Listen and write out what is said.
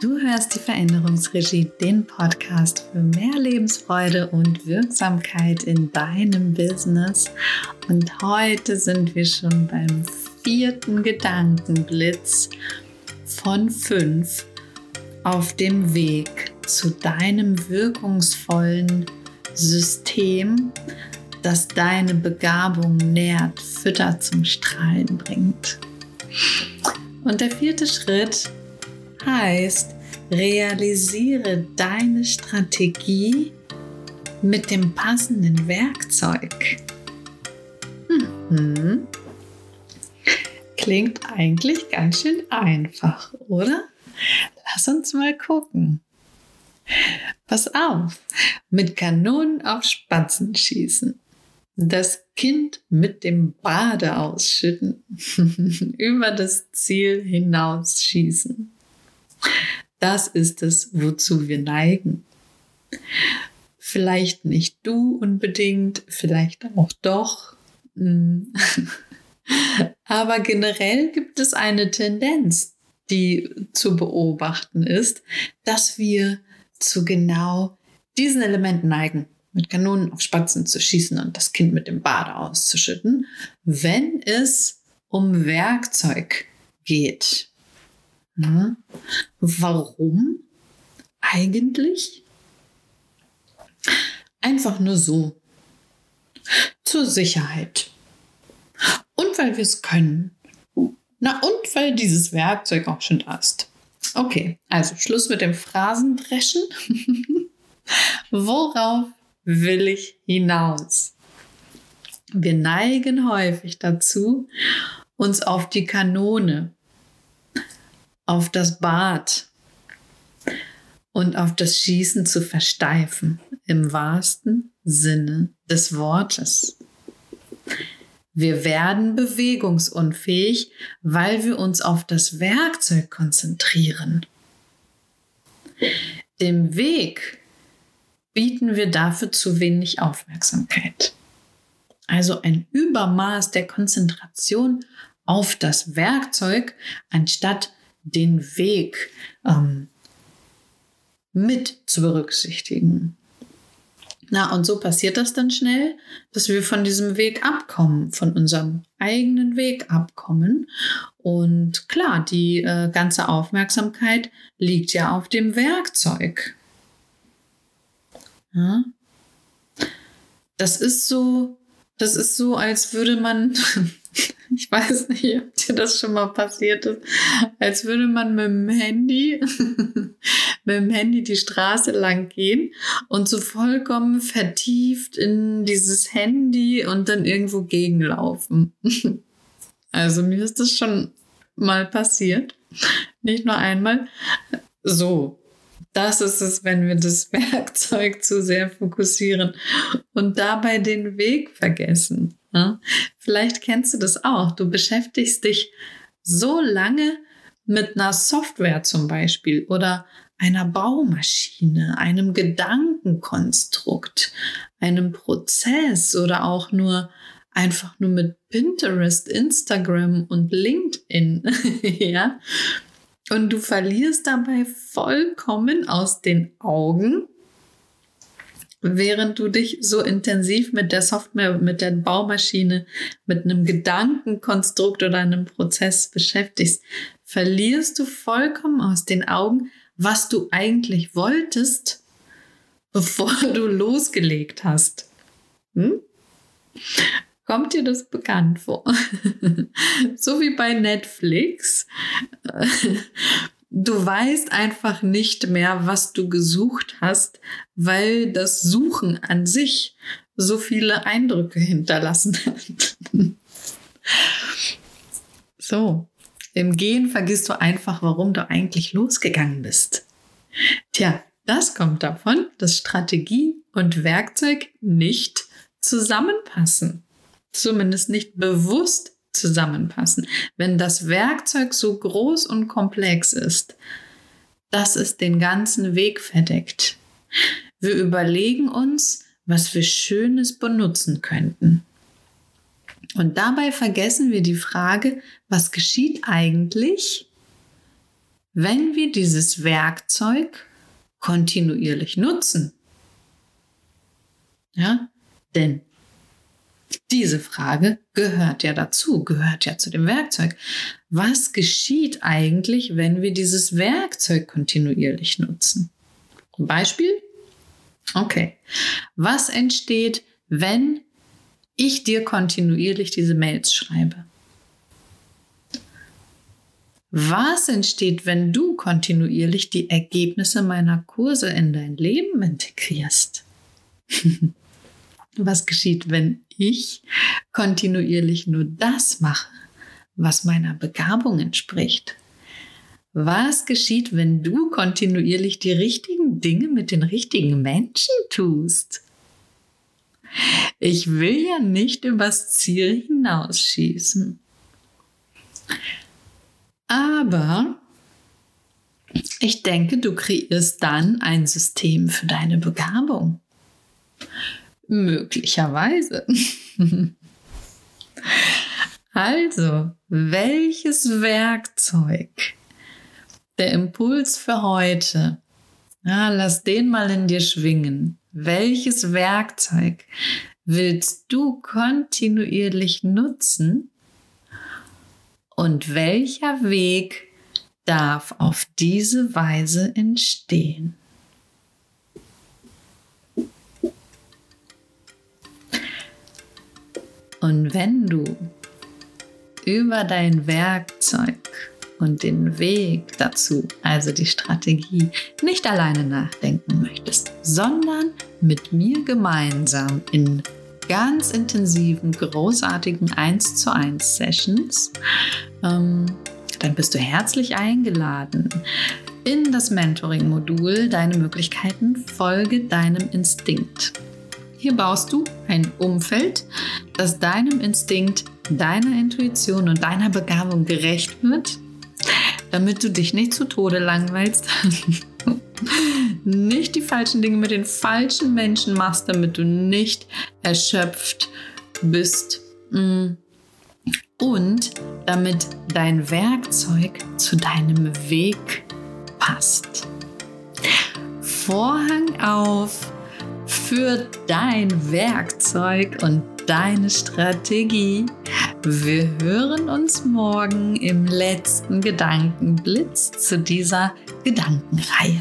Du hörst die Veränderungsregie, den Podcast für mehr Lebensfreude und Wirksamkeit in deinem Business. Und heute sind wir schon beim vierten Gedankenblitz von fünf auf dem Weg zu deinem wirkungsvollen System, das deine Begabung nährt, füttert, zum Strahlen bringt. Und der vierte Schritt heißt, realisiere deine Strategie mit dem passenden Werkzeug. Mhm. Klingt eigentlich ganz schön einfach, oder? Lass uns mal gucken. Pass auf, mit Kanonen auf Spatzen schießen das Kind mit dem Bade ausschütten, über das Ziel hinausschießen. Das ist es, wozu wir neigen. Vielleicht nicht du unbedingt, vielleicht auch doch. Hm. Aber generell gibt es eine Tendenz, die zu beobachten ist, dass wir zu genau diesen Elementen neigen mit Kanonen auf Spatzen zu schießen und das Kind mit dem Bade auszuschütten, wenn es um Werkzeug geht. Na, warum eigentlich? Einfach nur so. Zur Sicherheit. Und weil wir es können. Na, und weil dieses Werkzeug auch schon da ist. Okay, also Schluss mit dem Phrasendreschen. Worauf will ich hinaus. Wir neigen häufig dazu, uns auf die Kanone, auf das Bad und auf das Schießen zu versteifen, im wahrsten Sinne des Wortes. Wir werden bewegungsunfähig, weil wir uns auf das Werkzeug konzentrieren. Dem Weg bieten wir dafür zu wenig Aufmerksamkeit. Also ein Übermaß der Konzentration auf das Werkzeug, anstatt den Weg ähm, mit zu berücksichtigen. Na, und so passiert das dann schnell, dass wir von diesem Weg abkommen, von unserem eigenen Weg abkommen. Und klar, die äh, ganze Aufmerksamkeit liegt ja auf dem Werkzeug. Ja? Das ist so, das ist so, als würde man, ich weiß nicht, ob dir das schon mal passiert ist, als würde man mit dem Handy, mit dem Handy die Straße lang gehen und so vollkommen vertieft in dieses Handy und dann irgendwo gegenlaufen. Also mir ist das schon mal passiert. Nicht nur einmal. So, das ist es, wenn wir das Werkzeug zu sehr fokussieren und dabei den Weg vergessen. Ja? Vielleicht kennst du das auch. Du beschäftigst dich so lange mit einer Software zum Beispiel oder einer Baumaschine, einem Gedankenkonstrukt, einem Prozess oder auch nur einfach nur mit Pinterest, Instagram und LinkedIn, ja, und du verlierst dabei vollkommen aus den Augen, während du dich so intensiv mit der Software, mit der Baumaschine, mit einem Gedankenkonstrukt oder einem Prozess beschäftigst, verlierst du vollkommen aus den Augen, was du eigentlich wolltest, bevor du losgelegt hast. Hm? Kommt dir das bekannt vor? so wie bei Netflix. Du weißt einfach nicht mehr, was du gesucht hast, weil das Suchen an sich so viele Eindrücke hinterlassen hat. so, im Gehen vergisst du einfach, warum du eigentlich losgegangen bist. Tja, das kommt davon, dass Strategie und Werkzeug nicht zusammenpassen zumindest nicht bewusst zusammenpassen. Wenn das Werkzeug so groß und komplex ist, dass es den ganzen Weg verdeckt. Wir überlegen uns, was wir Schönes benutzen könnten. Und dabei vergessen wir die Frage, was geschieht eigentlich, wenn wir dieses Werkzeug kontinuierlich nutzen. Ja, denn diese Frage gehört ja dazu, gehört ja zu dem Werkzeug. Was geschieht eigentlich, wenn wir dieses Werkzeug kontinuierlich nutzen? Beispiel? Okay. Was entsteht, wenn ich dir kontinuierlich diese Mails schreibe? Was entsteht, wenn du kontinuierlich die Ergebnisse meiner Kurse in dein Leben integrierst? Was geschieht, wenn ich kontinuierlich nur das mache, was meiner Begabung entspricht? Was geschieht, wenn du kontinuierlich die richtigen Dinge mit den richtigen Menschen tust? Ich will ja nicht übers Ziel hinausschießen. Aber ich denke, du kreierst dann ein System für deine Begabung. Möglicherweise. also, welches Werkzeug, der Impuls für heute, ja, lass den mal in dir schwingen. Welches Werkzeug willst du kontinuierlich nutzen? Und welcher Weg darf auf diese Weise entstehen? Und wenn du über dein Werkzeug und den Weg dazu, also die Strategie, nicht alleine nachdenken möchtest, sondern mit mir gemeinsam in ganz intensiven, großartigen 1 zu 1 Sessions, ähm, dann bist du herzlich eingeladen in das Mentoring-Modul Deine Möglichkeiten, folge deinem Instinkt. Hier baust du ein Umfeld, das deinem Instinkt, deiner Intuition und deiner Begabung gerecht wird, damit du dich nicht zu Tode langweilst, nicht die falschen Dinge mit den falschen Menschen machst, damit du nicht erschöpft bist mm. und damit dein Werkzeug zu deinem Weg passt. Vorhang auf für dein Werkzeug und deine Strategie. Wir hören uns morgen im letzten Gedankenblitz zu dieser Gedankenreihe.